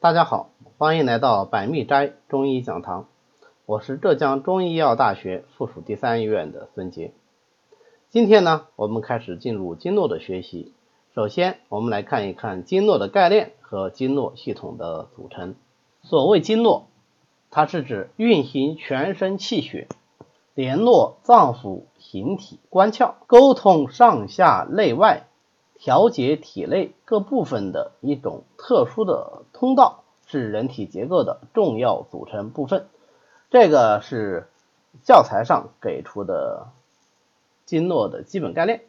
大家好，欢迎来到百密斋中医讲堂，我是浙江中医药大学附属第三医院的孙杰。今天呢，我们开始进入经络的学习。首先，我们来看一看经络的概念和经络系统的组成。所谓经络，它是指运行全身气血。联络脏腑、形体、关窍，沟通上下内外，调节体内各部分的一种特殊的通道，是人体结构的重要组成部分。这个是教材上给出的经络的基本概念。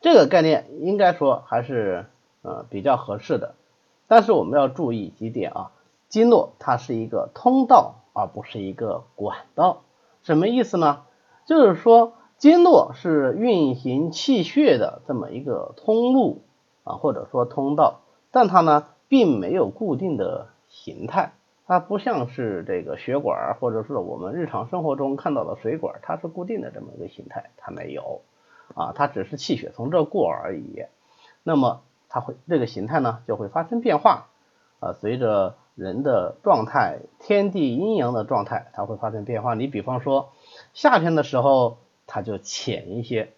这个概念应该说还是呃比较合适的。但是我们要注意几点啊，经络它是一个通道，而不是一个管道。什么意思呢？就是说，经络是运行气血的这么一个通路啊，或者说通道，但它呢并没有固定的形态，它不像是这个血管，或者是我们日常生活中看到的水管，它是固定的这么一个形态，它没有啊，它只是气血从这过而已。那么它会这个形态呢就会发生变化啊，随着人的状态、天地阴阳的状态，它会发生变化。你比方说。夏天的时候它就浅一些，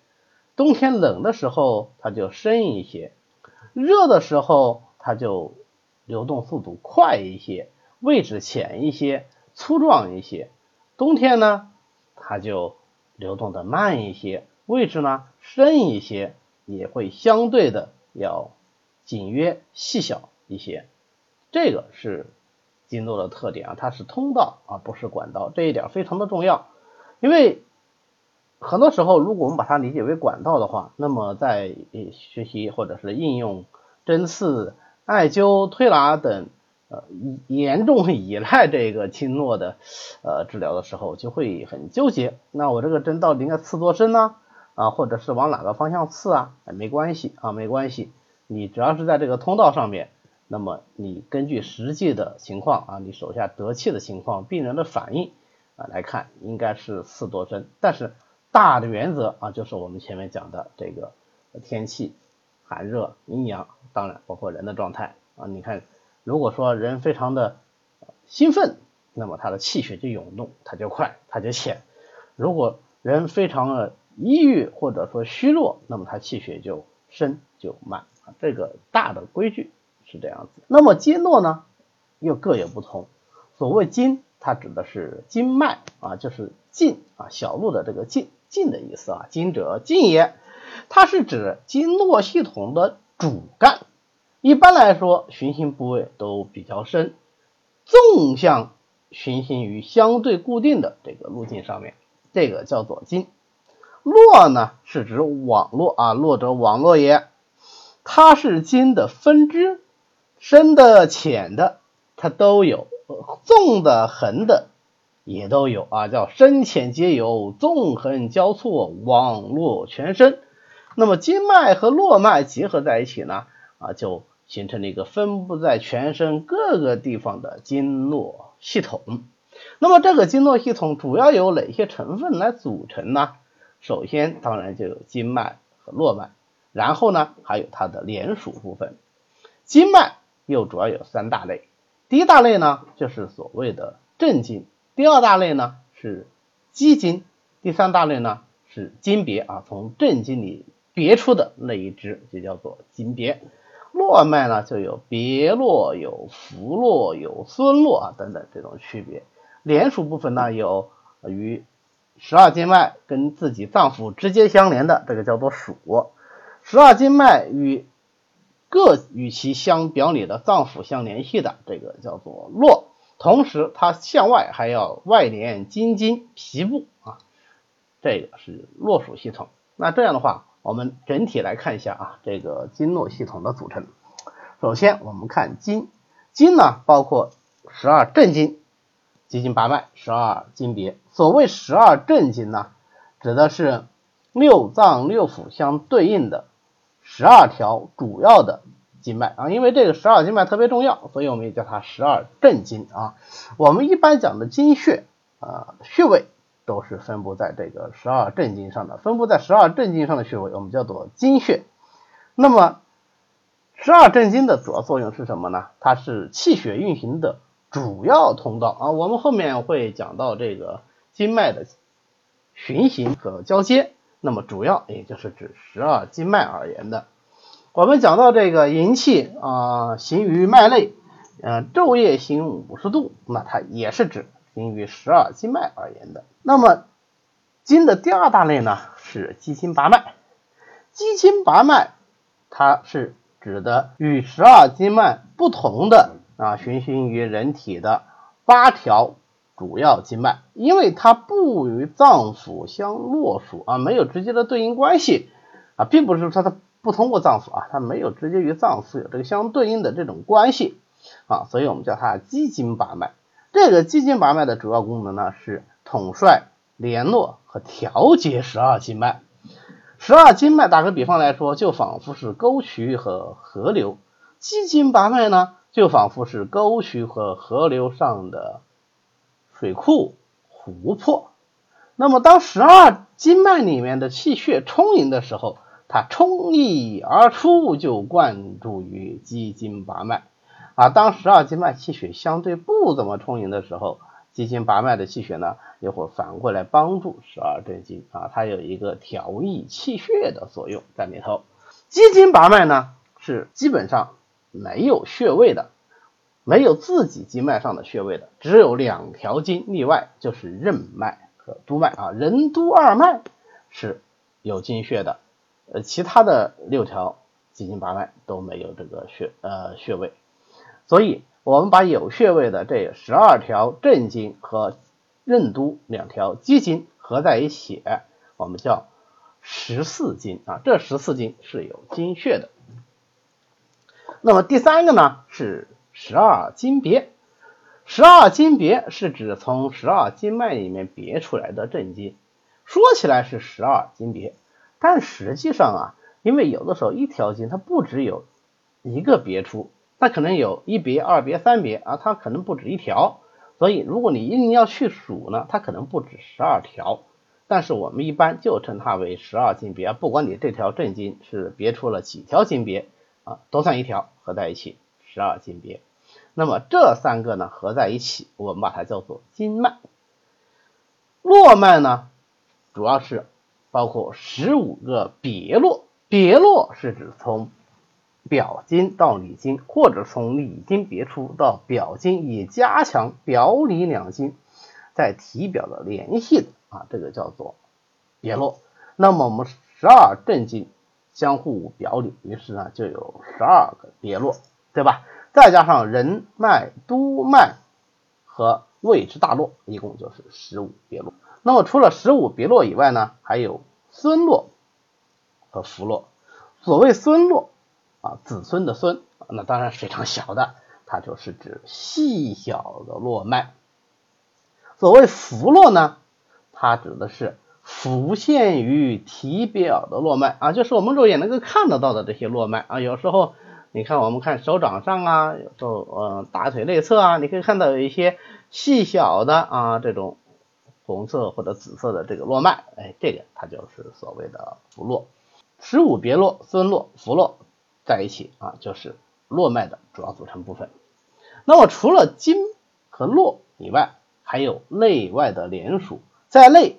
冬天冷的时候它就深一些，热的时候它就流动速度快一些，位置浅一些，粗壮一些。冬天呢，它就流动的慢一些，位置呢深一些，也会相对的要紧约细小一些。这个是经络的特点啊，它是通道而不是管道，这一点非常的重要。因为很多时候，如果我们把它理解为管道的话，那么在学习或者是应用针刺、艾灸、推拿等呃严重依赖这个经络的呃治疗的时候，就会很纠结。那我这个针到底应该刺多深呢？啊，或者是往哪个方向刺啊？哎没关系啊，没关系。你只要是在这个通道上面，那么你根据实际的情况啊，你手下得气的情况、病人的反应。啊，来看应该是刺多深，但是大的原则啊，就是我们前面讲的这个天气寒热、阴阳，当然包括人的状态啊。你看，如果说人非常的兴奋，那么他的气血就涌动，它就快，它就浅；如果人非常的抑郁或者说虚弱，那么他气血就深就慢啊。这个大的规矩是这样子。那么经络呢，又各有不同。所谓经。它指的是经脉啊，就是经啊，小路的这个经经的意思啊，经者经也，它是指经络系统的主干。一般来说，循行部位都比较深，纵向循行于相对固定的这个路径上面，这个叫做经。络呢，是指网络啊，络者网络也，它是经的分支，深的、浅的，它都有。纵的、横的也都有啊，叫深浅皆有，纵横交错，网络全身。那么经脉和络脉结合在一起呢，啊，就形成了一个分布在全身各个地方的经络系统。那么这个经络系统主要由哪些成分来组成呢？首先，当然就有经脉和络脉，然后呢，还有它的连属部分。经脉又主要有三大类。第一大类呢，就是所谓的正经；第二大类呢是基经；第三大类呢是经别啊，从正经里别出的那一支就叫做经别。络脉呢就有别络、有浮络、有孙络啊等等这种区别。连属部分呢有与十二经脉跟自己脏腑直接相连的，这个叫做属；十二经脉与各与其相表里的脏腑相联系的，这个叫做络。同时，它向外还要外连筋经、皮部啊，这个是络属系统。那这样的话，我们整体来看一下啊，这个经络系统的组成。首先，我们看经，经呢包括十二正经、七经八脉、十二经别。所谓十二正经呢，指的是六脏六腑相对应的。十二条主要的经脉啊，因为这个十二经脉特别重要，所以我们也叫它十二正经啊。我们一般讲的经穴啊，穴位都是分布在这个十二正经上的，分布在十二正经上的穴位，我们叫做经穴。那么十二正经的主要作用是什么呢？它是气血运行的主要通道啊。我们后面会讲到这个经脉的循行和交接，那么主要也就是指十二经脉而言的。我们讲到这个营气啊行于脉内，嗯，昼夜行五十度，那它也是指行于十二经脉而言的。那么经的第二大类呢是奇经八脉，奇经八脉它是指的与十二经脉不同的啊循行于人体的八条主要经脉，因为它不与脏腑相络属啊，没有直接的对应关系啊，并不是说它不通过脏腑啊，它没有直接与脏腑有这个相对应的这种关系啊，所以我们叫它奇经八脉。这个奇经八脉的主要功能呢是统帅、联络和调节十二经脉。十二经脉打个比方来说，就仿佛是沟渠和河流；奇经八脉呢，就仿佛是沟渠和河流上的水库、湖泊。那么，当十二经脉里面的气血充盈的时候，它冲溢而出，就灌注于肌经八脉。啊，当十二经脉气血相对不怎么充盈的时候，肌经八脉的气血呢，也会反过来帮助十二正经啊，它有一个调益气血的作用在里头。肌经八脉呢，是基本上没有穴位的，没有自己经脉上的穴位的，只有两条经例外，就是任脉和督脉啊，任督二脉是有经穴的，呃，其他的六条奇经八脉都没有这个穴呃穴位。所以，我们把有穴位的这十二条正经和任督两条奇经合在一起，我们叫十四经啊。这十四经是有经穴的。那么第三个呢是十二经别。十二经别是指从十二经脉里面别出来的正经。说起来是十二经别，但实际上啊，因为有的时候一条经它不只有一个别出。它可能有一别、二别、三别啊，它可能不止一条，所以如果你一定要去数呢，它可能不止十二条，但是我们一般就称它为十二经别，不管你这条正经是别出了几条经别啊，都算一条，合在一起十二经别。那么这三个呢合在一起，我们把它叫做经脉。络脉呢，主要是包括十五个别络，别络是指从。表经到里经，或者从里经别出到表经，以加强表里两经在体表的联系的啊，这个叫做别络。那么我们十二正经相互表里，于是呢就有十二个别络，对吧？再加上任脉、督脉和胃之大络，一共就是十五别络。那么除了十五别络以外呢，还有孙络和浮络。所谓孙络。啊，子孙的孙，那当然非常小的，它就是指细小的络脉。所谓浮络呢，它指的是浮现于体表的络脉啊，就是我们肉眼能够看得到的这些络脉啊。有时候你看，我们看手掌上啊，有时候呃大腿内侧啊，你可以看到有一些细小的啊这种红色或者紫色的这个络脉，哎，这个它就是所谓的浮络。十五别络、孙络、浮络。在一起啊，就是络脉的主要组成部分。那么除了经和络以外，还有内外的连属，在内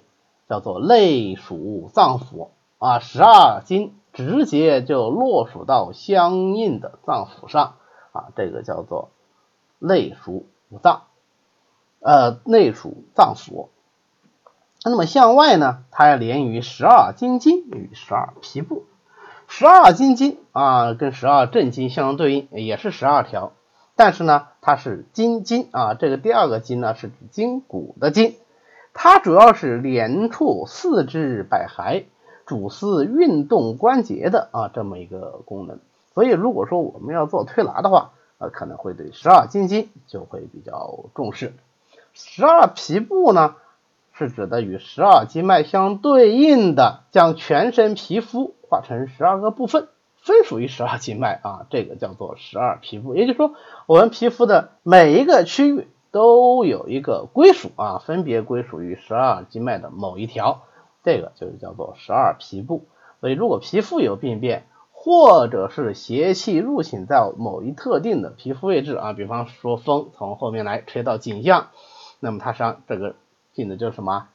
叫做内属脏腑啊，十二经直接就落属到相应的脏腑上啊，这个叫做内属五脏，呃，内属脏腑。那么向外呢，它连于十二经经与十二皮部。十二经经啊，跟十二正经相对应，也是十二条，但是呢，它是筋经啊，这个第二个筋呢是指筋骨的筋，它主要是连触四肢百骸，主司运动关节的啊这么一个功能。所以如果说我们要做推拿的话，呃，可能会对十二经经就会比较重视。十二皮部呢？是指的与十二经脉相对应的，将全身皮肤划成十二个部分，分属于十二经脉啊，这个叫做十二皮部。也就是说，我们皮肤的每一个区域都有一个归属啊，分别归属于十二经脉的某一条，这个就是叫做十二皮部。所以，如果皮肤有病变，或者是邪气入侵在某一特定的皮肤位置啊，比方说风从后面来吹到颈项，那么它实际上这个病的就是什么？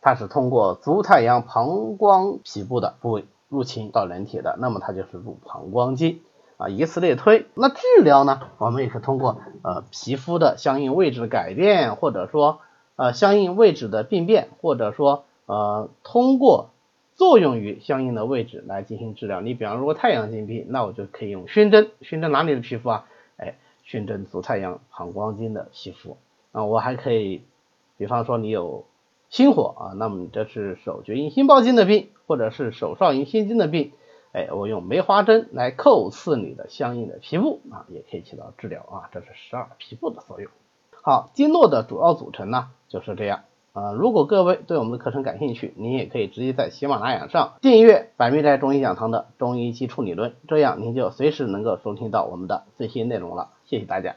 它是通过足太阳膀胱皮部的部位入侵到人体的，那么它就是入膀胱经啊，以此类推。那治疗呢，我们也是通过呃皮肤的相应位置的改变，或者说呃相应位置的病变，或者说呃通过。作用于相应的位置来进行治疗。你比方如果太阳经病，那我就可以用熏蒸，熏蒸哪里的皮肤啊？哎，熏蒸足太阳膀胱经的皮肤啊。我还可以，比方说你有心火啊，那么这是手厥阴心包经的病，或者是手少阴心经的病，哎，我用梅花针来叩刺你的相应的皮肤啊，也可以起到治疗啊。这是十二皮肤的作用。好，经络的主要组成呢就是这样。啊，如果各位对我们的课程感兴趣，您也可以直接在喜马拉雅上订阅百密斋中医讲堂的中医基础理论，这样您就随时能够收听到我们的最新内容了。谢谢大家。